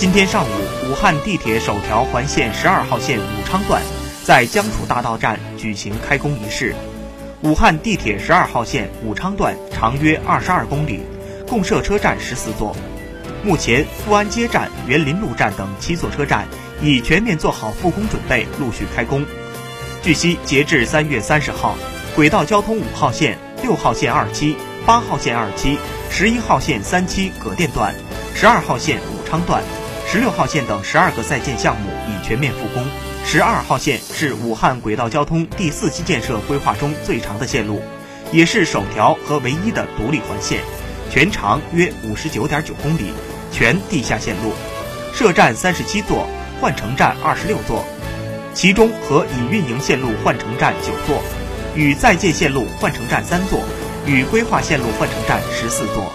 今天上午，武汉地铁首条环线十二号线武昌段在江楚大道站举行开工仪式。武汉地铁十二号线武昌段长约二十二公里，共设车站十四座。目前，富安街站、园林路站等七座车站已全面做好复工准备，陆续开工。据悉，截至三月三十号，轨道交通五号线、六号线二期、八号线二期、十一号线三期葛店段、十二号线武昌段。十六号线等十二个在建项目已全面复工。十二号线是武汉轨道交通第四期建设规划中最长的线路，也是首条和唯一的独立环线，全长约五十九点九公里，全地下线路，设站三十七座，换乘站二十六座，其中和已运营线路换乘站九座，与在建线路换乘站三座，与规划线路换乘站十四座。